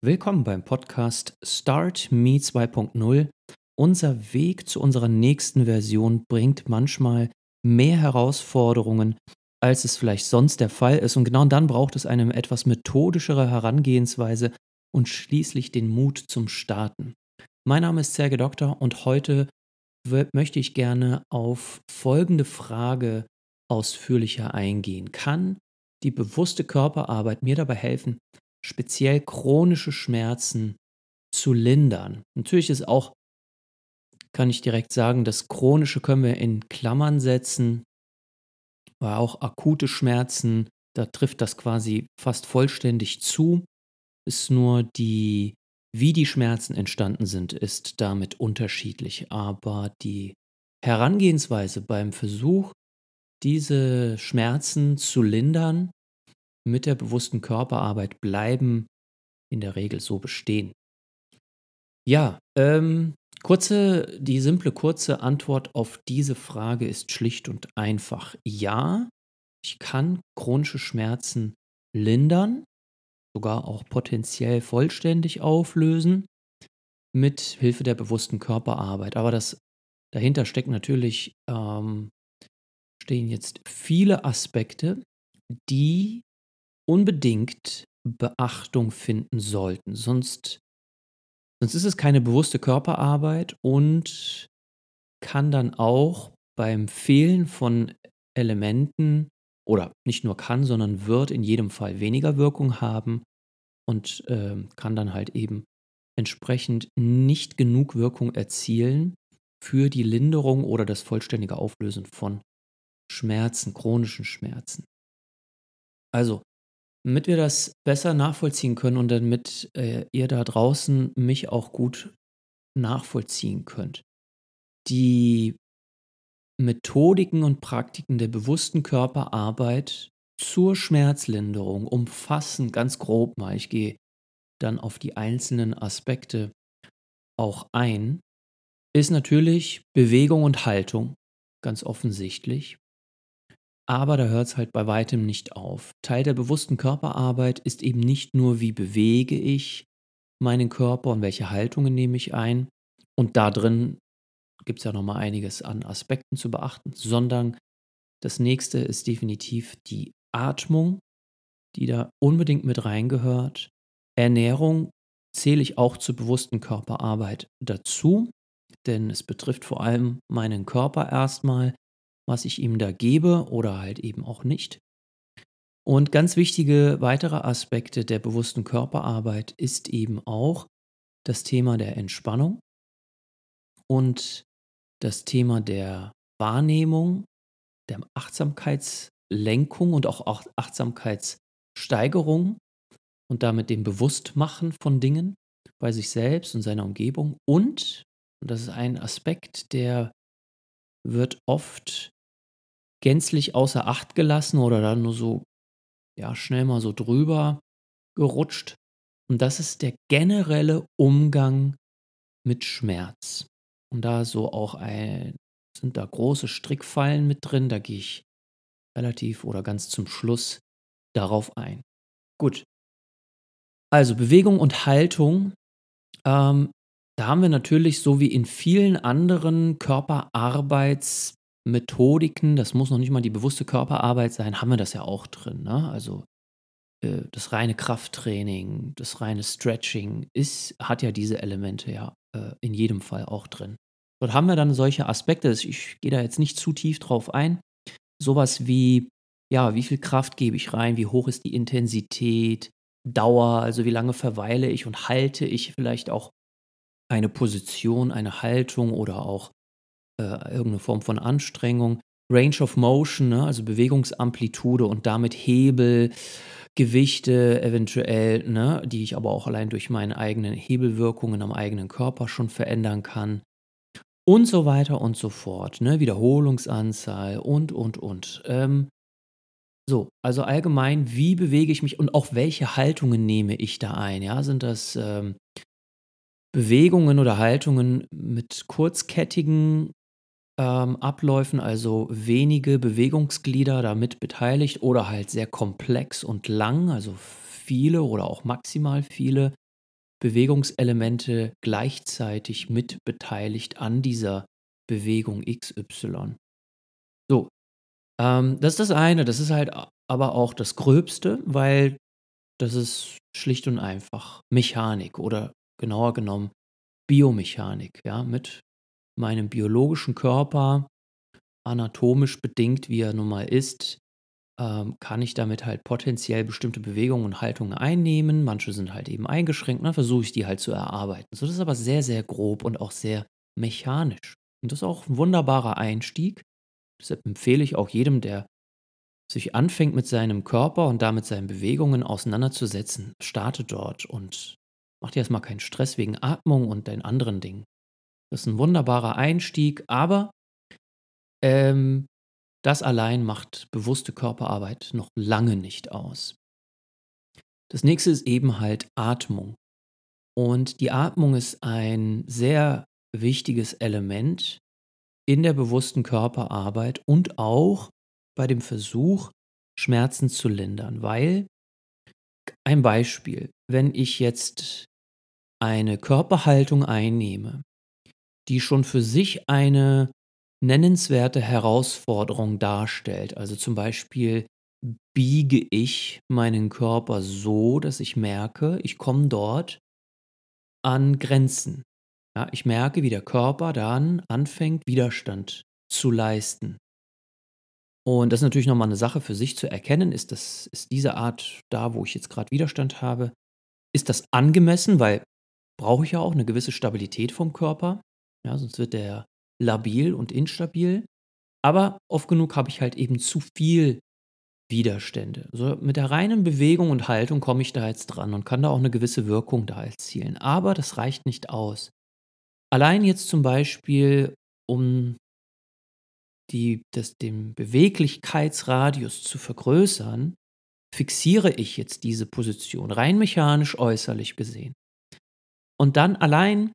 Willkommen beim Podcast Start Me 2.0. Unser Weg zu unserer nächsten Version bringt manchmal mehr Herausforderungen, als es vielleicht sonst der Fall ist. Und genau dann braucht es eine etwas methodischere Herangehensweise und schließlich den Mut zum Starten. Mein Name ist Serge Doktor und heute möchte ich gerne auf folgende Frage ausführlicher eingehen. Kann die bewusste Körperarbeit mir dabei helfen, speziell chronische Schmerzen zu lindern. Natürlich ist auch, kann ich direkt sagen, das chronische können wir in Klammern setzen, weil auch akute Schmerzen, da trifft das quasi fast vollständig zu. Ist nur die, wie die Schmerzen entstanden sind, ist damit unterschiedlich. Aber die Herangehensweise beim Versuch, diese Schmerzen zu lindern, mit der bewussten Körperarbeit bleiben in der Regel so bestehen. Ja, ähm, kurze, die simple kurze Antwort auf diese Frage ist schlicht und einfach ja. Ich kann chronische Schmerzen lindern, sogar auch potenziell vollständig auflösen mit Hilfe der bewussten Körperarbeit. Aber das dahinter steckt natürlich ähm, stehen jetzt viele Aspekte, die unbedingt Beachtung finden sollten. Sonst, sonst ist es keine bewusste Körperarbeit und kann dann auch beim Fehlen von Elementen oder nicht nur kann, sondern wird in jedem Fall weniger Wirkung haben und äh, kann dann halt eben entsprechend nicht genug Wirkung erzielen für die Linderung oder das vollständige Auflösen von Schmerzen, chronischen Schmerzen. Also, damit wir das besser nachvollziehen können und damit äh, ihr da draußen mich auch gut nachvollziehen könnt. Die Methodiken und Praktiken der bewussten Körperarbeit zur Schmerzlinderung umfassen ganz grob mal, ich gehe dann auf die einzelnen Aspekte auch ein, ist natürlich Bewegung und Haltung, ganz offensichtlich. Aber da hört es halt bei weitem nicht auf. Teil der bewussten Körperarbeit ist eben nicht nur, wie bewege ich meinen Körper und welche Haltungen nehme ich ein. Und da drin gibt es ja nochmal einiges an Aspekten zu beachten, sondern das nächste ist definitiv die Atmung, die da unbedingt mit reingehört. Ernährung zähle ich auch zur bewussten Körperarbeit dazu, denn es betrifft vor allem meinen Körper erstmal was ich ihm da gebe oder halt eben auch nicht. Und ganz wichtige weitere Aspekte der bewussten Körperarbeit ist eben auch das Thema der Entspannung und das Thema der Wahrnehmung, der Achtsamkeitslenkung und auch Achtsamkeitssteigerung und damit dem Bewusstmachen von Dingen bei sich selbst und seiner Umgebung. Und, und das ist ein Aspekt, der wird oft gänzlich außer Acht gelassen oder dann nur so, ja, schnell mal so drüber gerutscht. Und das ist der generelle Umgang mit Schmerz. Und da so auch ein, sind da große Strickfallen mit drin, da gehe ich relativ oder ganz zum Schluss darauf ein. Gut. Also Bewegung und Haltung. Ähm, da haben wir natürlich so wie in vielen anderen Körperarbeits- Methodiken, das muss noch nicht mal die bewusste Körperarbeit sein, haben wir das ja auch drin. Ne? Also äh, das reine Krafttraining, das reine Stretching ist, hat ja diese Elemente ja äh, in jedem Fall auch drin. Dort haben wir dann solche Aspekte, ich gehe da jetzt nicht zu tief drauf ein, sowas wie, ja, wie viel Kraft gebe ich rein, wie hoch ist die Intensität, Dauer, also wie lange verweile ich und halte ich vielleicht auch eine Position, eine Haltung oder auch äh, irgendeine Form von Anstrengung. Range of Motion, ne, also Bewegungsamplitude und damit Hebel, Gewichte eventuell, ne, die ich aber auch allein durch meine eigenen Hebelwirkungen am eigenen Körper schon verändern kann. Und so weiter und so fort. Ne, Wiederholungsanzahl und, und, und. Ähm, so, also allgemein, wie bewege ich mich und auch welche Haltungen nehme ich da ein? Ja, sind das ähm, Bewegungen oder Haltungen mit kurzkettigen ähm, Abläufen, also wenige Bewegungsglieder damit beteiligt oder halt sehr komplex und lang, also viele oder auch maximal viele Bewegungselemente gleichzeitig mit beteiligt an dieser Bewegung XY. So, ähm, das ist das eine. Das ist halt aber auch das Gröbste, weil das ist schlicht und einfach Mechanik oder genauer genommen Biomechanik, ja, mit meinem biologischen Körper, anatomisch bedingt, wie er nun mal ist, ähm, kann ich damit halt potenziell bestimmte Bewegungen und Haltungen einnehmen. Manche sind halt eben eingeschränkt, dann versuche ich die halt zu erarbeiten. So, das ist aber sehr, sehr grob und auch sehr mechanisch. Und das ist auch ein wunderbarer Einstieg. Deshalb empfehle ich auch jedem, der sich anfängt mit seinem Körper und damit seinen Bewegungen auseinanderzusetzen, starte dort und mach dir erstmal keinen Stress wegen Atmung und deinen anderen Dingen. Das ist ein wunderbarer Einstieg, aber ähm, das allein macht bewusste Körperarbeit noch lange nicht aus. Das nächste ist eben halt Atmung. Und die Atmung ist ein sehr wichtiges Element in der bewussten Körperarbeit und auch bei dem Versuch, Schmerzen zu lindern. Weil, ein Beispiel, wenn ich jetzt eine Körperhaltung einnehme, die schon für sich eine nennenswerte Herausforderung darstellt. Also zum Beispiel biege ich meinen Körper so, dass ich merke, ich komme dort an Grenzen. Ja, ich merke, wie der Körper dann anfängt, Widerstand zu leisten. Und das ist natürlich nochmal eine Sache für sich zu erkennen. Ist, das, ist diese Art da, wo ich jetzt gerade Widerstand habe, ist das angemessen? Weil brauche ich ja auch eine gewisse Stabilität vom Körper. Ja, sonst wird der labil und instabil. Aber oft genug habe ich halt eben zu viel Widerstände. So mit der reinen Bewegung und Haltung komme ich da jetzt dran und kann da auch eine gewisse Wirkung da erzielen. Aber das reicht nicht aus. Allein jetzt zum Beispiel, um die, das, den Beweglichkeitsradius zu vergrößern, fixiere ich jetzt diese Position, rein mechanisch äußerlich gesehen. Und dann allein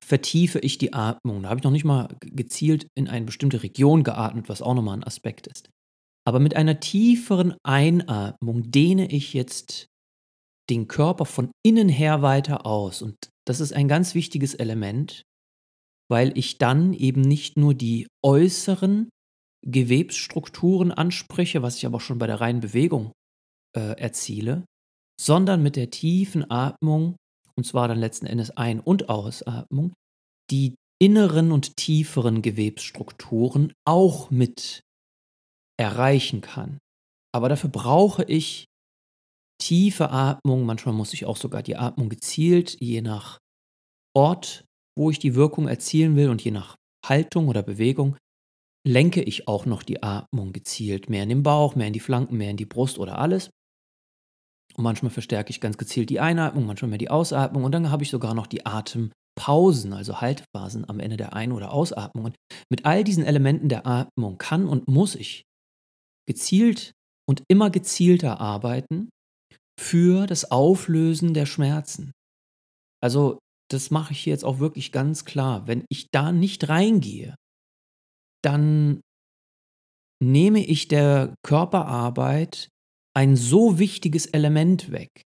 vertiefe ich die Atmung. Da habe ich noch nicht mal gezielt in eine bestimmte Region geatmet, was auch nochmal ein Aspekt ist. Aber mit einer tieferen Einatmung dehne ich jetzt den Körper von innen her weiter aus. Und das ist ein ganz wichtiges Element, weil ich dann eben nicht nur die äußeren Gewebsstrukturen anspreche, was ich aber schon bei der reinen Bewegung äh, erziele, sondern mit der tiefen Atmung und zwar dann letzten Endes Ein- und Ausatmung, die inneren und tieferen Gewebsstrukturen auch mit erreichen kann. Aber dafür brauche ich tiefe Atmung. Manchmal muss ich auch sogar die Atmung gezielt, je nach Ort, wo ich die Wirkung erzielen will und je nach Haltung oder Bewegung, lenke ich auch noch die Atmung gezielt mehr in den Bauch, mehr in die Flanken, mehr in die Brust oder alles. Und manchmal verstärke ich ganz gezielt die Einatmung, manchmal mehr die Ausatmung. Und dann habe ich sogar noch die Atempausen, also Haltphasen am Ende der Ein- oder Ausatmung. Und mit all diesen Elementen der Atmung kann und muss ich gezielt und immer gezielter arbeiten für das Auflösen der Schmerzen. Also das mache ich jetzt auch wirklich ganz klar. Wenn ich da nicht reingehe, dann nehme ich der Körperarbeit ein so wichtiges Element weg,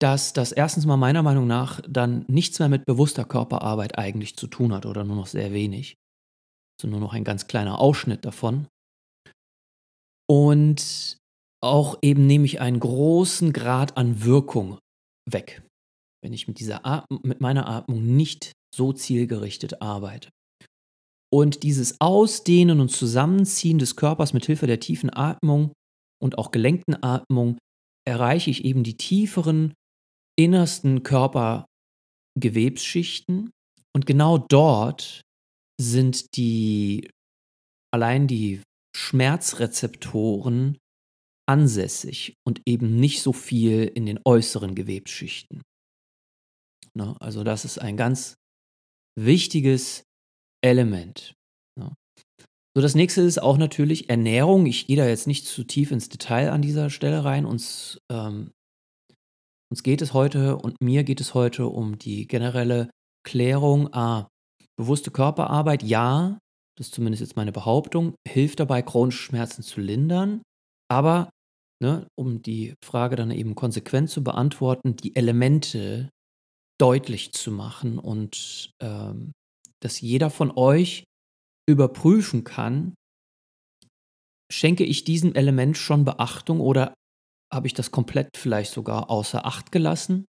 dass das erstens mal meiner Meinung nach dann nichts mehr mit bewusster Körperarbeit eigentlich zu tun hat oder nur noch sehr wenig. Also nur noch ein ganz kleiner Ausschnitt davon. Und auch eben nehme ich einen großen Grad an Wirkung weg, wenn ich mit, dieser Atm mit meiner Atmung nicht so zielgerichtet arbeite. Und dieses Ausdehnen und Zusammenziehen des Körpers mit Hilfe der tiefen Atmung und auch gelenkten Atmung erreiche ich eben die tieferen, innersten Körpergewebsschichten. Und genau dort sind die allein die Schmerzrezeptoren ansässig und eben nicht so viel in den äußeren Gewebsschichten. Ne? Also das ist ein ganz wichtiges Element. So, das nächste ist auch natürlich Ernährung. Ich gehe da jetzt nicht zu tief ins Detail an dieser Stelle rein. Uns, ähm, uns geht es heute und mir geht es heute um die generelle Klärung. Ah, bewusste Körperarbeit, ja, das ist zumindest jetzt meine Behauptung, hilft dabei, chronische Schmerzen zu lindern. Aber, ne, um die Frage dann eben konsequent zu beantworten, die Elemente deutlich zu machen und ähm, dass jeder von euch überprüfen kann, schenke ich diesem Element schon Beachtung oder habe ich das komplett vielleicht sogar außer Acht gelassen?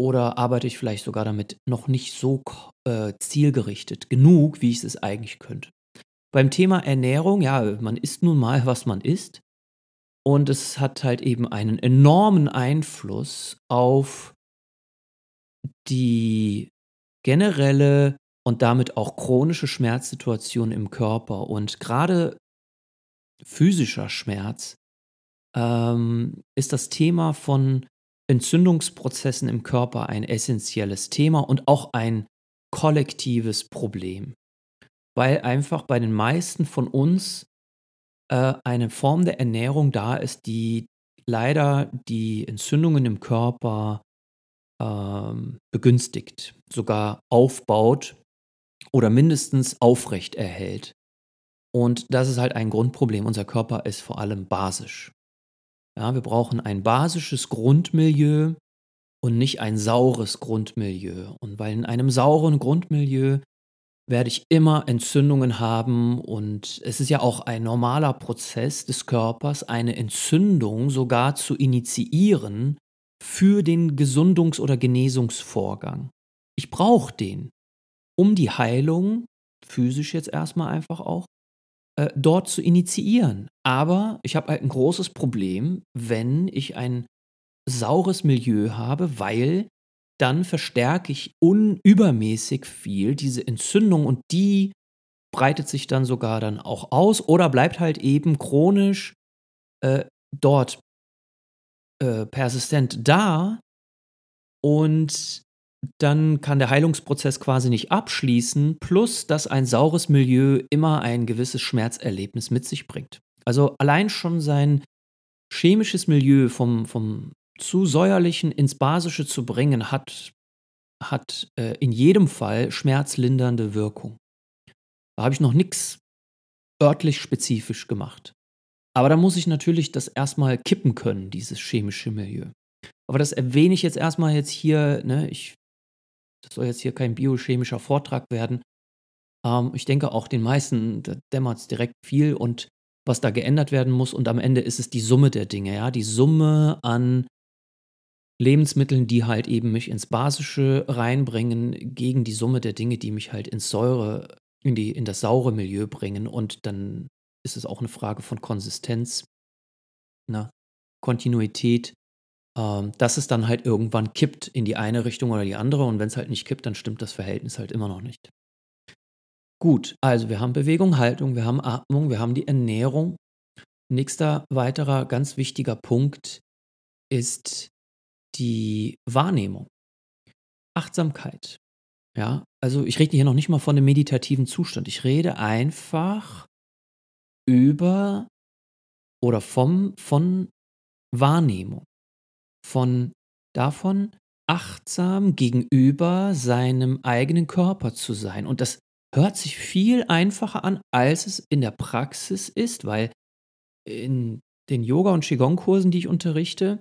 Oder arbeite ich vielleicht sogar damit noch nicht so äh, zielgerichtet genug, wie ich es eigentlich könnte? Beim Thema Ernährung, ja, man isst nun mal, was man isst. Und es hat halt eben einen enormen Einfluss auf die generelle und damit auch chronische Schmerzsituation im Körper. Und gerade physischer Schmerz ähm, ist das Thema von Entzündungsprozessen im Körper ein essentielles Thema und auch ein kollektives Problem. Weil einfach bei den meisten von uns äh, eine Form der Ernährung da ist, die leider die Entzündungen im Körper ähm, begünstigt, sogar aufbaut oder mindestens aufrecht erhält. Und das ist halt ein Grundproblem. Unser Körper ist vor allem basisch. Ja, wir brauchen ein basisches Grundmilieu und nicht ein saures Grundmilieu. Und weil in einem sauren Grundmilieu werde ich immer Entzündungen haben und es ist ja auch ein normaler Prozess des Körpers, eine Entzündung sogar zu initiieren für den Gesundungs- oder Genesungsvorgang. Ich brauche den, um die Heilung, physisch jetzt erstmal einfach auch, äh, dort zu initiieren. Aber ich habe halt ein großes Problem, wenn ich ein saures Milieu habe, weil dann verstärke ich unübermäßig viel diese Entzündung und die breitet sich dann sogar dann auch aus oder bleibt halt eben chronisch äh, dort äh, persistent da und dann kann der Heilungsprozess quasi nicht abschließen, plus dass ein saures Milieu immer ein gewisses Schmerzerlebnis mit sich bringt. Also allein schon sein chemisches Milieu vom, vom zu säuerlichen ins basische zu bringen, hat, hat äh, in jedem Fall schmerzlindernde Wirkung. Da habe ich noch nichts örtlich spezifisch gemacht. Aber da muss ich natürlich das erstmal kippen können, dieses chemische Milieu. Aber das erwähne ich jetzt erstmal jetzt hier, ne, ich das soll jetzt hier kein biochemischer Vortrag werden. Ähm, ich denke auch den meisten dämmert es direkt viel und was da geändert werden muss. Und am Ende ist es die Summe der Dinge, ja, die Summe an Lebensmitteln, die halt eben mich ins Basische reinbringen, gegen die Summe der Dinge, die mich halt ins Säure, in, die, in das saure Milieu bringen. Und dann ist es auch eine Frage von Konsistenz, ne? Kontinuität ähm, dass es dann halt irgendwann kippt in die eine Richtung oder die andere. Und wenn es halt nicht kippt, dann stimmt das Verhältnis halt immer noch nicht. Gut, also wir haben Bewegung, Haltung, wir haben Atmung, wir haben die Ernährung. Nächster weiterer ganz wichtiger Punkt ist die Wahrnehmung. Achtsamkeit. Ja, also ich rede hier noch nicht mal von einem meditativen Zustand. Ich rede einfach über oder vom, von Wahrnehmung von davon, achtsam gegenüber seinem eigenen Körper zu sein. Und das hört sich viel einfacher an, als es in der Praxis ist, weil in den Yoga- und Qigong-Kursen, die ich unterrichte,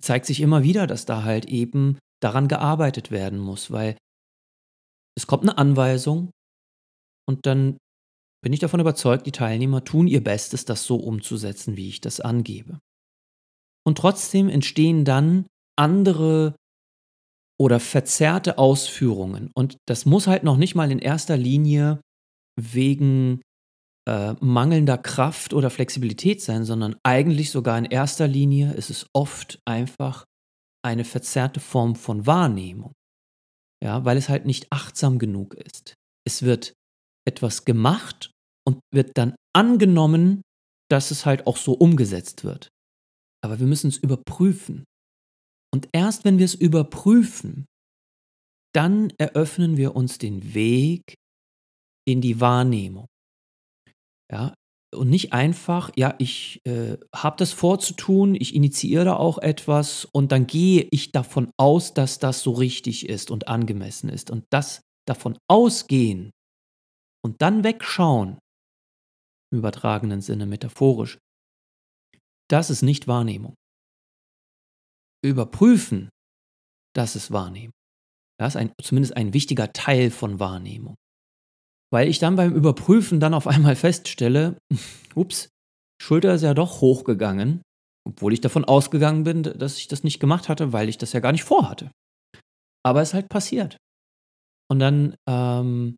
zeigt sich immer wieder, dass da halt eben daran gearbeitet werden muss, weil es kommt eine Anweisung und dann bin ich davon überzeugt, die Teilnehmer tun ihr Bestes, das so umzusetzen, wie ich das angebe. Und trotzdem entstehen dann andere oder verzerrte Ausführungen. Und das muss halt noch nicht mal in erster Linie wegen äh, mangelnder Kraft oder Flexibilität sein, sondern eigentlich sogar in erster Linie ist es oft einfach eine verzerrte Form von Wahrnehmung. Ja, weil es halt nicht achtsam genug ist. Es wird etwas gemacht und wird dann angenommen, dass es halt auch so umgesetzt wird. Aber wir müssen es überprüfen. Und erst wenn wir es überprüfen, dann eröffnen wir uns den Weg in die Wahrnehmung. Ja, und nicht einfach, ja, ich äh, habe das vorzutun, ich initiiere auch etwas und dann gehe ich davon aus, dass das so richtig ist und angemessen ist. Und das davon ausgehen und dann wegschauen, im übertragenen Sinne metaphorisch, das ist nicht Wahrnehmung. Überprüfen das ist Wahrnehmung. Das ist ein, zumindest ein wichtiger Teil von Wahrnehmung. Weil ich dann beim Überprüfen dann auf einmal feststelle, ups, Schulter ist ja doch hochgegangen, obwohl ich davon ausgegangen bin, dass ich das nicht gemacht hatte, weil ich das ja gar nicht vorhatte. Aber es ist halt passiert. Und dann, ähm,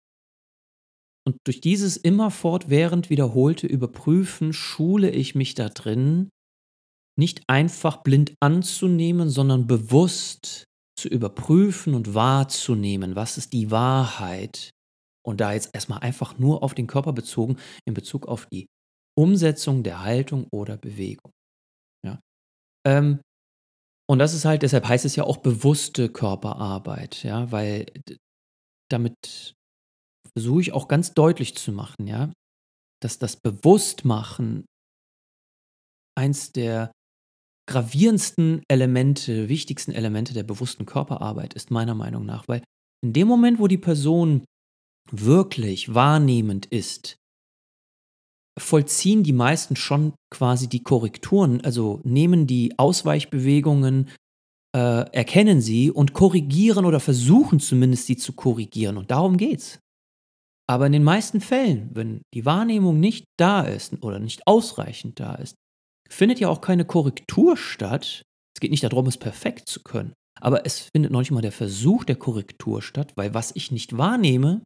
und durch dieses immer fortwährend wiederholte Überprüfen schule ich mich da drin, nicht einfach blind anzunehmen, sondern bewusst zu überprüfen und wahrzunehmen, was ist die Wahrheit. Und da jetzt erstmal einfach nur auf den Körper bezogen, in Bezug auf die Umsetzung der Haltung oder Bewegung. Ja. Ähm, und das ist halt, deshalb heißt es ja auch bewusste Körperarbeit, ja, weil damit versuche ich auch ganz deutlich zu machen, ja, dass das Bewusstmachen eins der gravierendsten Elemente, wichtigsten Elemente der bewussten Körperarbeit ist meiner Meinung nach, weil in dem Moment, wo die Person wirklich wahrnehmend ist, vollziehen die meisten schon quasi die Korrekturen, also nehmen die Ausweichbewegungen, äh, erkennen sie und korrigieren oder versuchen zumindest sie zu korrigieren. Und darum geht's. Aber in den meisten Fällen, wenn die Wahrnehmung nicht da ist oder nicht ausreichend da ist, findet ja auch keine Korrektur statt. Es geht nicht darum, es perfekt zu können. Aber es findet noch nicht mal der Versuch der Korrektur statt, weil was ich nicht wahrnehme,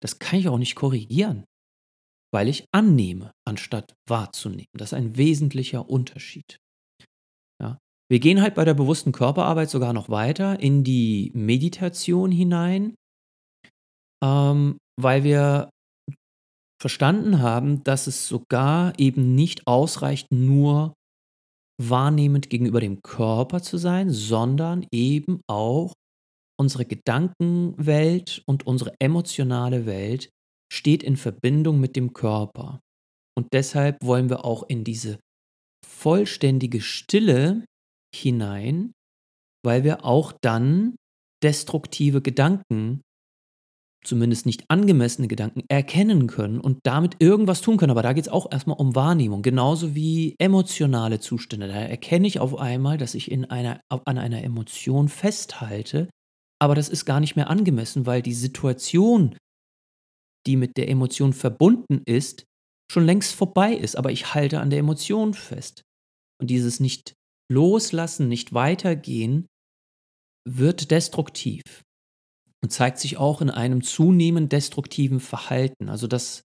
das kann ich auch nicht korrigieren weil ich annehme, anstatt wahrzunehmen. Das ist ein wesentlicher Unterschied. Ja. Wir gehen halt bei der bewussten Körperarbeit sogar noch weiter in die Meditation hinein, ähm, weil wir verstanden haben, dass es sogar eben nicht ausreicht, nur wahrnehmend gegenüber dem Körper zu sein, sondern eben auch unsere Gedankenwelt und unsere emotionale Welt steht in Verbindung mit dem Körper. Und deshalb wollen wir auch in diese vollständige Stille hinein, weil wir auch dann destruktive Gedanken, zumindest nicht angemessene Gedanken, erkennen können und damit irgendwas tun können. Aber da geht es auch erstmal um Wahrnehmung, genauso wie emotionale Zustände. Da erkenne ich auf einmal, dass ich in einer, an einer Emotion festhalte, aber das ist gar nicht mehr angemessen, weil die Situation, die mit der Emotion verbunden ist, schon längst vorbei ist, aber ich halte an der Emotion fest. Und dieses nicht loslassen, nicht weitergehen, wird destruktiv und zeigt sich auch in einem zunehmend destruktiven Verhalten. Also das,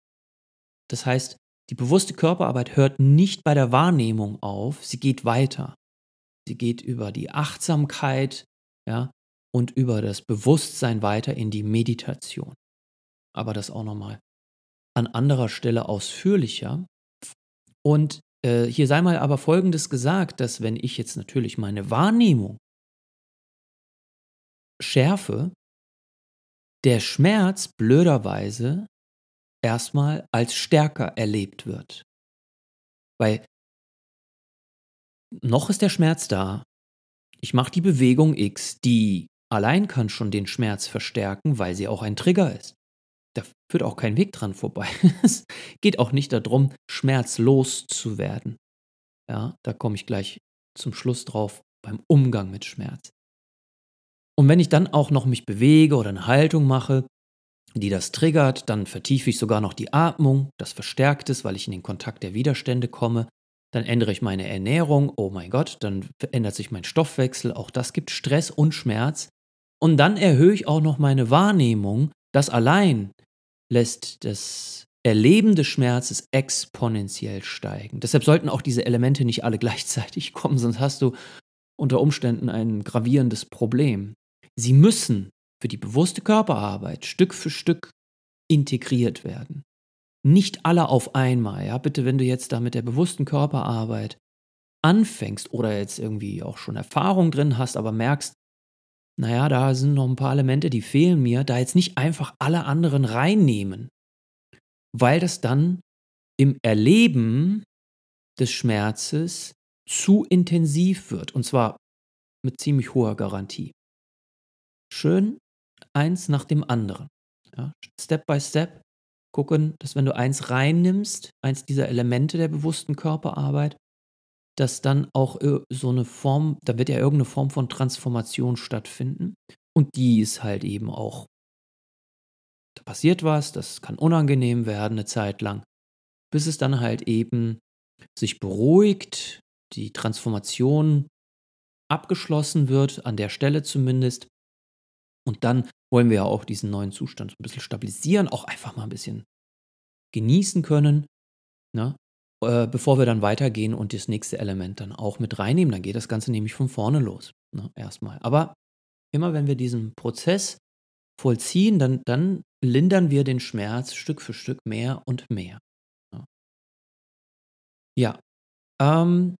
das heißt, die bewusste Körperarbeit hört nicht bei der Wahrnehmung auf, sie geht weiter. Sie geht über die Achtsamkeit, ja, und über das Bewusstsein weiter in die Meditation aber das auch nochmal an anderer Stelle ausführlicher. Und äh, hier sei mal aber Folgendes gesagt, dass wenn ich jetzt natürlich meine Wahrnehmung schärfe, der Schmerz blöderweise erstmal als stärker erlebt wird. Weil noch ist der Schmerz da. Ich mache die Bewegung X, die allein kann schon den Schmerz verstärken, weil sie auch ein Trigger ist da führt auch kein Weg dran vorbei. es geht auch nicht darum, schmerzlos zu werden. Ja, da komme ich gleich zum Schluss drauf beim Umgang mit Schmerz. Und wenn ich dann auch noch mich bewege oder eine Haltung mache, die das triggert, dann vertiefe ich sogar noch die Atmung, das verstärkt es, weil ich in den Kontakt der Widerstände komme. Dann ändere ich meine Ernährung, oh mein Gott, dann verändert sich mein Stoffwechsel, auch das gibt Stress und Schmerz. Und dann erhöhe ich auch noch meine Wahrnehmung, das allein lässt das Erleben des Schmerzes exponentiell steigen. Deshalb sollten auch diese Elemente nicht alle gleichzeitig kommen, sonst hast du unter Umständen ein gravierendes Problem. Sie müssen für die bewusste Körperarbeit Stück für Stück integriert werden. Nicht alle auf einmal, ja. Bitte, wenn du jetzt da mit der bewussten Körperarbeit anfängst oder jetzt irgendwie auch schon Erfahrung drin hast, aber merkst, naja, da sind noch ein paar Elemente, die fehlen mir, da jetzt nicht einfach alle anderen reinnehmen, weil das dann im Erleben des Schmerzes zu intensiv wird und zwar mit ziemlich hoher Garantie. Schön eins nach dem anderen. Ja, Step by Step gucken, dass wenn du eins reinnimmst, eins dieser Elemente der bewussten Körperarbeit, dass dann auch so eine Form da wird ja irgendeine Form von Transformation stattfinden und die ist halt eben auch da passiert was, das kann unangenehm werden eine Zeit lang, bis es dann halt eben sich beruhigt, die Transformation abgeschlossen wird, an der Stelle zumindest. Und dann wollen wir ja auch diesen neuen Zustand so ein bisschen stabilisieren, auch einfach mal ein bisschen genießen können, ne? Äh, bevor wir dann weitergehen und das nächste Element dann auch mit reinnehmen. Dann geht das Ganze nämlich von vorne los, ne, erstmal. Aber immer wenn wir diesen Prozess vollziehen, dann dann lindern wir den Schmerz Stück für Stück mehr und mehr, ne? Ja, ähm,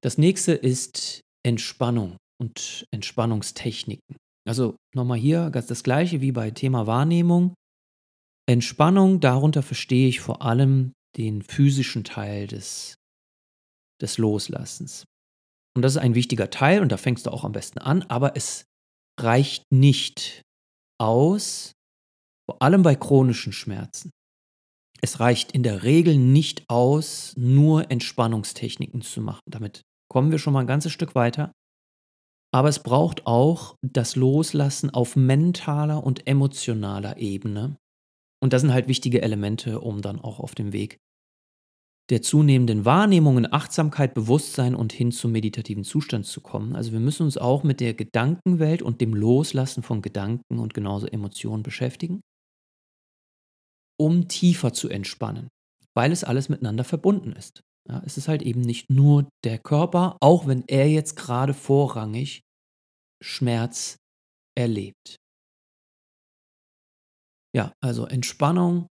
das nächste ist Entspannung und Entspannungstechniken. Also nochmal hier ganz das Gleiche wie bei Thema Wahrnehmung. Entspannung, darunter verstehe ich vor allem den physischen Teil des, des Loslassens. Und das ist ein wichtiger Teil und da fängst du auch am besten an, aber es reicht nicht aus, vor allem bei chronischen Schmerzen. Es reicht in der Regel nicht aus, nur Entspannungstechniken zu machen. Damit kommen wir schon mal ein ganzes Stück weiter. Aber es braucht auch das Loslassen auf mentaler und emotionaler Ebene. Und das sind halt wichtige Elemente, um dann auch auf dem Weg der zunehmenden Wahrnehmung in Achtsamkeit, Bewusstsein und hin zum meditativen Zustand zu kommen. Also wir müssen uns auch mit der Gedankenwelt und dem Loslassen von Gedanken und genauso Emotionen beschäftigen, um tiefer zu entspannen, weil es alles miteinander verbunden ist. Ja, es ist halt eben nicht nur der Körper, auch wenn er jetzt gerade vorrangig Schmerz erlebt. Ja, also Entspannung.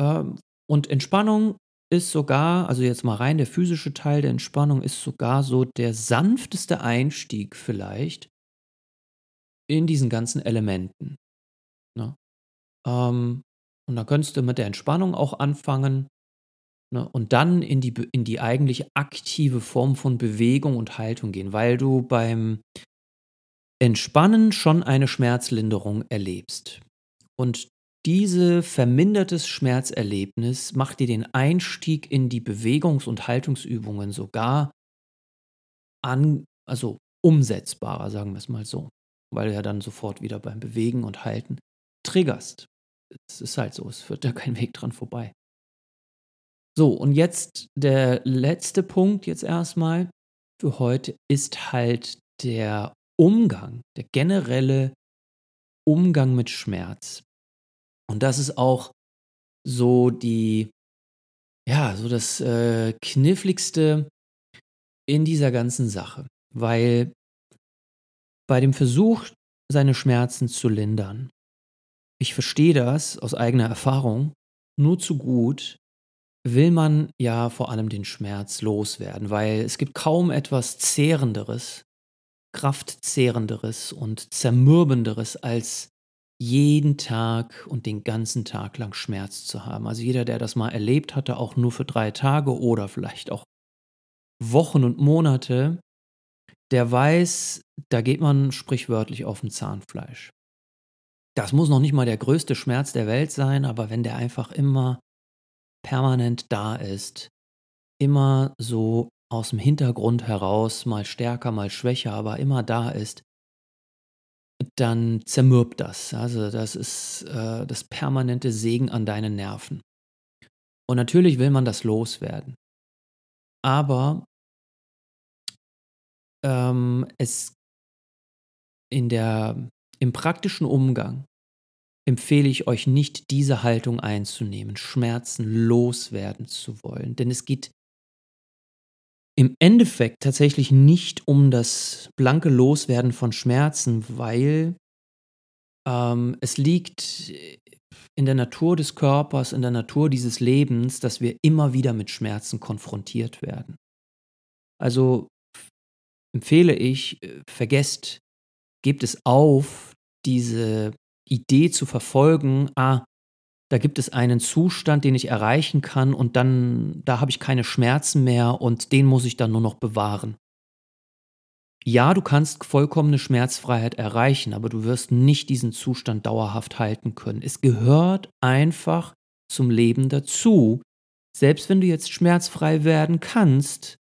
Ähm, und Entspannung ist sogar, also jetzt mal rein der physische Teil der Entspannung ist sogar so der sanfteste Einstieg vielleicht in diesen ganzen Elementen. Ne? Ähm, und da könntest du mit der Entspannung auch anfangen ne? und dann in die, in die eigentlich aktive Form von Bewegung und Haltung gehen, weil du beim Entspannen schon eine Schmerzlinderung erlebst. Und diese vermindertes Schmerzerlebnis macht dir den Einstieg in die Bewegungs- und Haltungsübungen sogar an, also umsetzbarer, sagen wir es mal so, weil du ja dann sofort wieder beim Bewegen und Halten triggerst. Es ist halt so, es führt da kein Weg dran vorbei. So, und jetzt der letzte Punkt jetzt erstmal für heute ist halt der Umgang, der generelle Umgang mit Schmerz. Und das ist auch so die, ja, so das äh, Kniffligste in dieser ganzen Sache, weil bei dem Versuch, seine Schmerzen zu lindern, ich verstehe das aus eigener Erfahrung nur zu gut, will man ja vor allem den Schmerz loswerden, weil es gibt kaum etwas Zehrenderes, Kraftzehrenderes und Zermürbenderes als jeden Tag und den ganzen Tag lang Schmerz zu haben. Also jeder, der das mal erlebt hatte, auch nur für drei Tage oder vielleicht auch Wochen und Monate, der weiß, da geht man sprichwörtlich auf dem Zahnfleisch. Das muss noch nicht mal der größte Schmerz der Welt sein, aber wenn der einfach immer permanent da ist, immer so aus dem Hintergrund heraus, mal stärker, mal schwächer, aber immer da ist, dann zermürbt das. Also das ist äh, das permanente Segen an deinen Nerven. Und natürlich will man das loswerden. Aber ähm, es in der, im praktischen Umgang empfehle ich euch nicht, diese Haltung einzunehmen, Schmerzen loswerden zu wollen. Denn es geht im Endeffekt tatsächlich nicht um das blanke Loswerden von Schmerzen, weil ähm, es liegt in der Natur des Körpers, in der Natur dieses Lebens, dass wir immer wieder mit Schmerzen konfrontiert werden. Also empfehle ich, äh, vergesst, gebt es auf, diese Idee zu verfolgen, ah, da gibt es einen Zustand, den ich erreichen kann und dann, da habe ich keine Schmerzen mehr und den muss ich dann nur noch bewahren. Ja, du kannst vollkommene Schmerzfreiheit erreichen, aber du wirst nicht diesen Zustand dauerhaft halten können. Es gehört einfach zum Leben dazu. Selbst wenn du jetzt schmerzfrei werden kannst,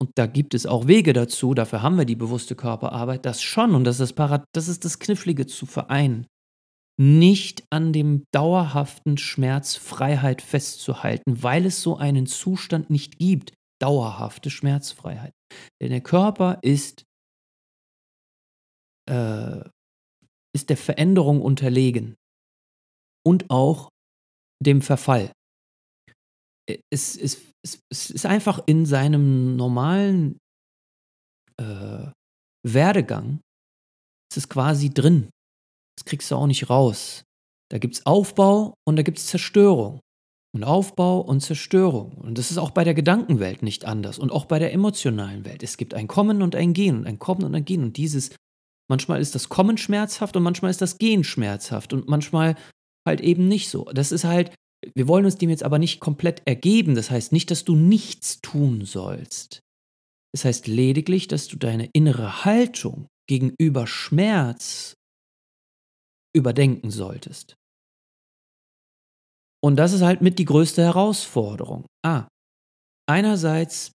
und da gibt es auch Wege dazu, dafür haben wir die bewusste Körperarbeit, das schon, und das ist, Parad das, ist das Knifflige zu vereinen, nicht an dem dauerhaften Schmerzfreiheit festzuhalten, weil es so einen Zustand nicht gibt, dauerhafte Schmerzfreiheit. Denn der Körper ist, äh, ist der Veränderung unterlegen und auch dem Verfall. Es, es, es, es ist einfach in seinem normalen äh, Werdegang, es ist quasi drin. Das kriegst du auch nicht raus. Da gibt es Aufbau und da gibt es Zerstörung. Und Aufbau und Zerstörung. Und das ist auch bei der Gedankenwelt nicht anders und auch bei der emotionalen Welt. Es gibt ein Kommen und ein Gehen und ein Kommen und ein Gehen. Und dieses, manchmal ist das Kommen schmerzhaft und manchmal ist das Gehen schmerzhaft und manchmal halt eben nicht so. Das ist halt, wir wollen uns dem jetzt aber nicht komplett ergeben. Das heißt nicht, dass du nichts tun sollst. Das heißt lediglich, dass du deine innere Haltung gegenüber Schmerz überdenken solltest. Und das ist halt mit die größte Herausforderung. Ah, einerseits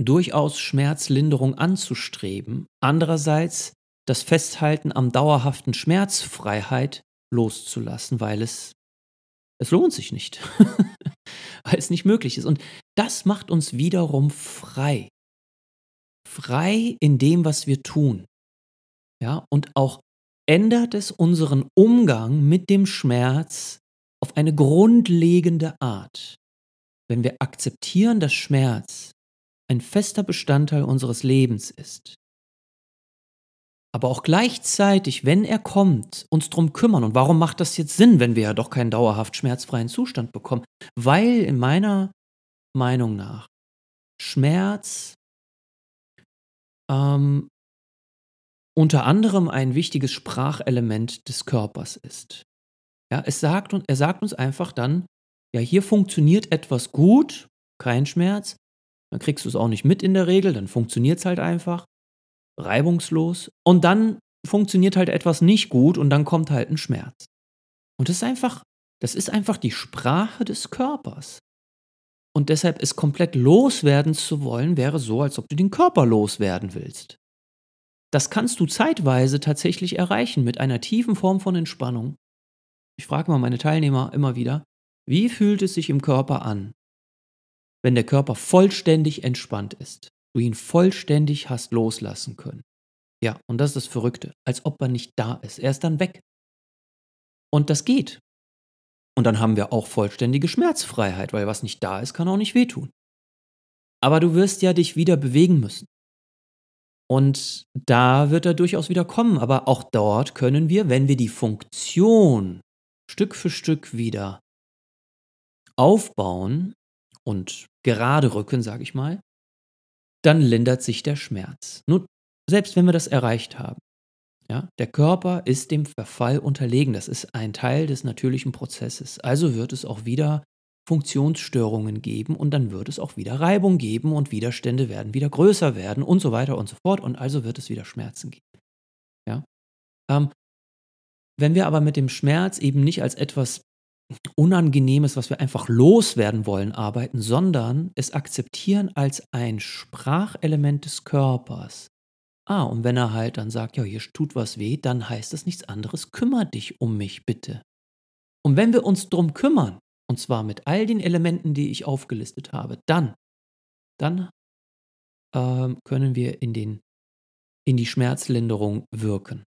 durchaus Schmerzlinderung anzustreben, andererseits das Festhalten am dauerhaften Schmerzfreiheit loszulassen, weil es es lohnt sich nicht, weil es nicht möglich ist. Und das macht uns wiederum frei. Frei in dem, was wir tun. Ja, und auch ändert es unseren Umgang mit dem Schmerz auf eine grundlegende Art. Wenn wir akzeptieren, dass Schmerz ein fester Bestandteil unseres Lebens ist, aber auch gleichzeitig, wenn er kommt, uns darum kümmern. Und warum macht das jetzt Sinn, wenn wir ja doch keinen dauerhaft schmerzfreien Zustand bekommen? Weil in meiner Meinung nach Schmerz ähm, unter anderem ein wichtiges Sprachelement des Körpers ist. Ja, es sagt, er sagt uns einfach dann, ja, hier funktioniert etwas gut, kein Schmerz, dann kriegst du es auch nicht mit in der Regel, dann funktioniert es halt einfach, reibungslos, und dann funktioniert halt etwas nicht gut und dann kommt halt ein Schmerz. Und das ist einfach, das ist einfach die Sprache des Körpers. Und deshalb ist komplett loswerden zu wollen, wäre so, als ob du den Körper loswerden willst. Das kannst du zeitweise tatsächlich erreichen mit einer tiefen Form von Entspannung. Ich frage mal meine Teilnehmer immer wieder, wie fühlt es sich im Körper an, wenn der Körper vollständig entspannt ist, du ihn vollständig hast loslassen können. Ja, und das ist das Verrückte, als ob er nicht da ist. Er ist dann weg. Und das geht. Und dann haben wir auch vollständige Schmerzfreiheit, weil was nicht da ist, kann auch nicht wehtun. Aber du wirst ja dich wieder bewegen müssen. Und da wird er durchaus wieder kommen. Aber auch dort können wir, wenn wir die Funktion Stück für Stück wieder aufbauen und gerade rücken, sage ich mal, dann lindert sich der Schmerz. Nur selbst wenn wir das erreicht haben. Ja, der Körper ist dem Verfall unterlegen. Das ist ein Teil des natürlichen Prozesses. Also wird es auch wieder Funktionsstörungen geben und dann wird es auch wieder Reibung geben und Widerstände werden wieder größer werden und so weiter und so fort und also wird es wieder Schmerzen geben. Ja? Ähm, wenn wir aber mit dem Schmerz eben nicht als etwas Unangenehmes, was wir einfach loswerden wollen, arbeiten, sondern es akzeptieren als ein Sprachelement des Körpers. Ah, und wenn er halt dann sagt, ja, hier tut was weh, dann heißt das nichts anderes, kümmere dich um mich bitte. Und wenn wir uns drum kümmern, und zwar mit all den Elementen, die ich aufgelistet habe, dann, dann ähm, können wir in, den, in die Schmerzlinderung wirken.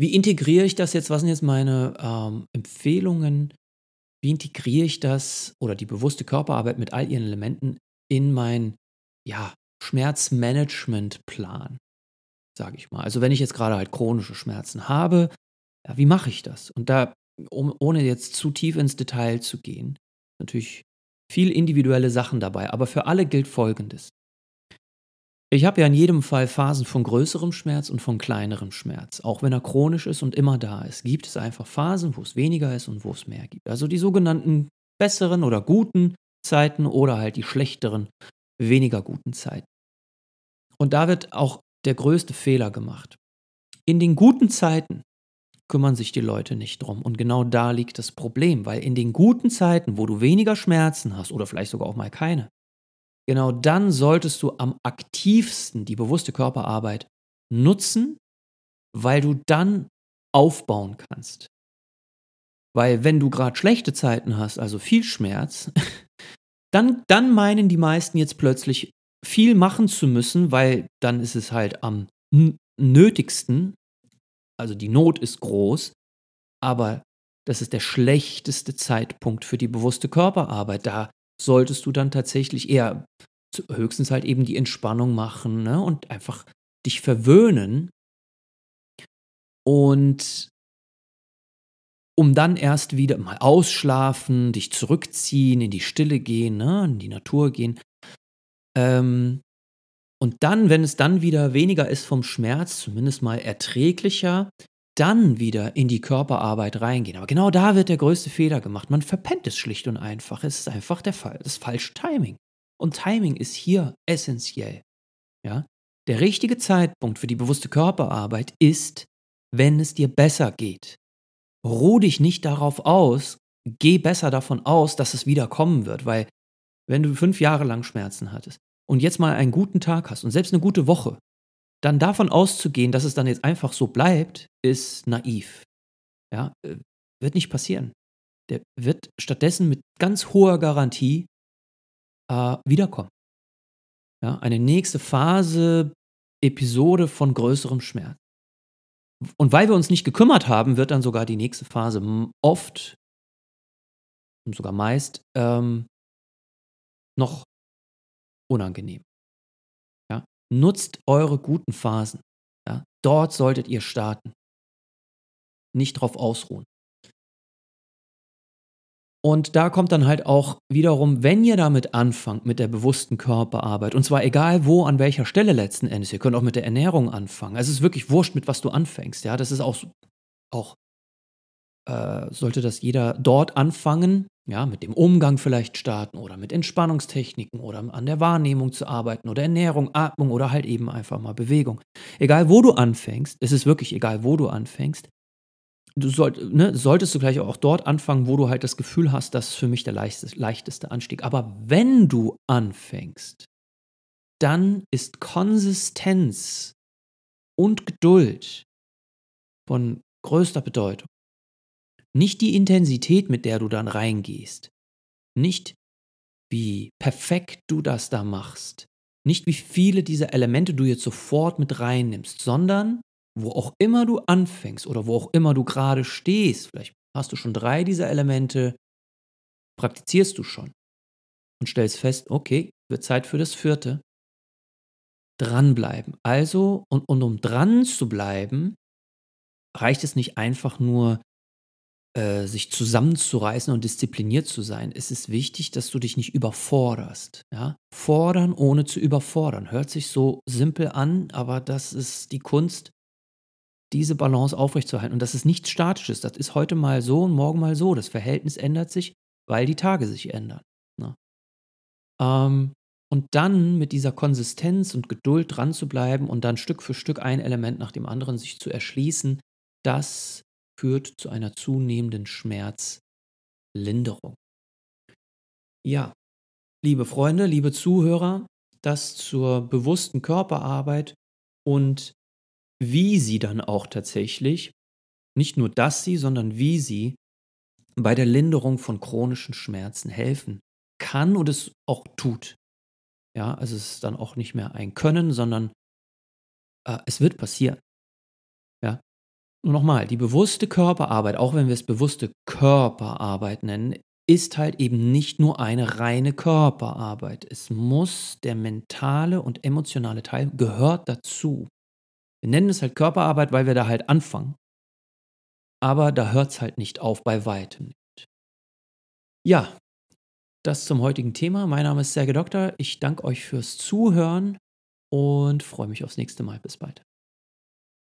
Wie integriere ich das jetzt? Was sind jetzt meine ähm, Empfehlungen? Wie integriere ich das oder die bewusste Körperarbeit mit all ihren Elementen in mein ja, Schmerzmanagementplan, sage ich mal. Also wenn ich jetzt gerade halt chronische Schmerzen habe, ja, wie mache ich das? Und da um, ohne jetzt zu tief ins Detail zu gehen, natürlich viel individuelle Sachen dabei, aber für alle gilt Folgendes. Ich habe ja in jedem Fall Phasen von größerem Schmerz und von kleinerem Schmerz. Auch wenn er chronisch ist und immer da ist, gibt es einfach Phasen, wo es weniger ist und wo es mehr gibt. Also die sogenannten besseren oder guten Zeiten oder halt die schlechteren, weniger guten Zeiten. Und da wird auch der größte Fehler gemacht. In den guten Zeiten kümmern sich die Leute nicht drum. Und genau da liegt das Problem, weil in den guten Zeiten, wo du weniger Schmerzen hast oder vielleicht sogar auch mal keine, genau dann solltest du am aktivsten die bewusste Körperarbeit nutzen, weil du dann aufbauen kannst. Weil wenn du gerade schlechte Zeiten hast, also viel Schmerz, dann, dann meinen die meisten jetzt plötzlich viel machen zu müssen, weil dann ist es halt am nötigsten, also die Not ist groß, aber das ist der schlechteste Zeitpunkt für die bewusste Körperarbeit. Da solltest du dann tatsächlich eher höchstens halt eben die Entspannung machen ne? und einfach dich verwöhnen. Und um dann erst wieder mal ausschlafen, dich zurückziehen, in die Stille gehen, ne? in die Natur gehen. Ähm, und dann, wenn es dann wieder weniger ist vom Schmerz, zumindest mal erträglicher, dann wieder in die Körperarbeit reingehen. Aber genau da wird der größte Fehler gemacht. Man verpennt es schlicht und einfach. Es ist einfach der Fall. Das falsche Timing. Und Timing ist hier essentiell. Ja? Der richtige Zeitpunkt für die bewusste Körperarbeit ist, wenn es dir besser geht. Ruh dich nicht darauf aus, geh besser davon aus, dass es wieder kommen wird, weil wenn du fünf Jahre lang Schmerzen hattest und jetzt mal einen guten Tag hast und selbst eine gute Woche, dann davon auszugehen, dass es dann jetzt einfach so bleibt, ist naiv. Ja, äh, wird nicht passieren. Der wird stattdessen mit ganz hoher Garantie äh, wiederkommen. Ja, eine nächste Phase, Episode von größerem Schmerz. Und weil wir uns nicht gekümmert haben, wird dann sogar die nächste Phase oft, sogar meist, ähm, noch unangenehm. Ja? Nutzt eure guten Phasen. Ja? Dort solltet ihr starten. Nicht drauf ausruhen. Und da kommt dann halt auch wiederum, wenn ihr damit anfangt, mit der bewussten Körperarbeit, und zwar egal wo, an welcher Stelle letzten Endes, ihr könnt auch mit der Ernährung anfangen. Es ist wirklich wurscht, mit was du anfängst. Ja, das ist auch, auch äh, sollte das jeder dort anfangen, ja, mit dem Umgang vielleicht starten oder mit Entspannungstechniken oder an der Wahrnehmung zu arbeiten oder Ernährung, Atmung oder halt eben einfach mal Bewegung. Egal wo du anfängst, es ist wirklich egal, wo du anfängst, du soll, ne, solltest du gleich auch dort anfangen, wo du halt das Gefühl hast, das ist für mich der leichteste, leichteste Anstieg. Aber wenn du anfängst, dann ist Konsistenz und Geduld von größter Bedeutung. Nicht die Intensität, mit der du dann reingehst. Nicht wie perfekt du das da machst. Nicht wie viele dieser Elemente du jetzt sofort mit reinnimmst, sondern wo auch immer du anfängst oder wo auch immer du gerade stehst, vielleicht hast du schon drei dieser Elemente, praktizierst du schon und stellst fest, okay, wird Zeit für das vierte. Dranbleiben. Also, und, und um dran zu bleiben, reicht es nicht einfach nur, äh, sich zusammenzureißen und diszipliniert zu sein. Es ist wichtig, dass du dich nicht überforderst. Ja? Fordern ohne zu überfordern. Hört sich so simpel an, aber das ist die Kunst, diese Balance aufrechtzuerhalten. Und das ist nichts Statisches. Das ist heute mal so und morgen mal so. Das Verhältnis ändert sich, weil die Tage sich ändern. Ne? Ähm, und dann mit dieser Konsistenz und Geduld dran zu bleiben und dann Stück für Stück ein Element nach dem anderen sich zu erschließen, das führt zu einer zunehmenden Schmerzlinderung. Ja, liebe Freunde, liebe Zuhörer, das zur bewussten Körperarbeit und wie sie dann auch tatsächlich, nicht nur dass sie, sondern wie sie bei der Linderung von chronischen Schmerzen helfen kann und es auch tut. Ja, also es ist dann auch nicht mehr ein Können, sondern äh, es wird passieren. Und nochmal, die bewusste Körperarbeit, auch wenn wir es bewusste Körperarbeit nennen, ist halt eben nicht nur eine reine Körperarbeit. Es muss der mentale und emotionale Teil gehört dazu. Wir nennen es halt Körperarbeit, weil wir da halt anfangen. Aber da hört es halt nicht auf, bei weitem nicht. Ja, das zum heutigen Thema. Mein Name ist Serge Doktor. Ich danke euch fürs Zuhören und freue mich aufs nächste Mal. Bis bald.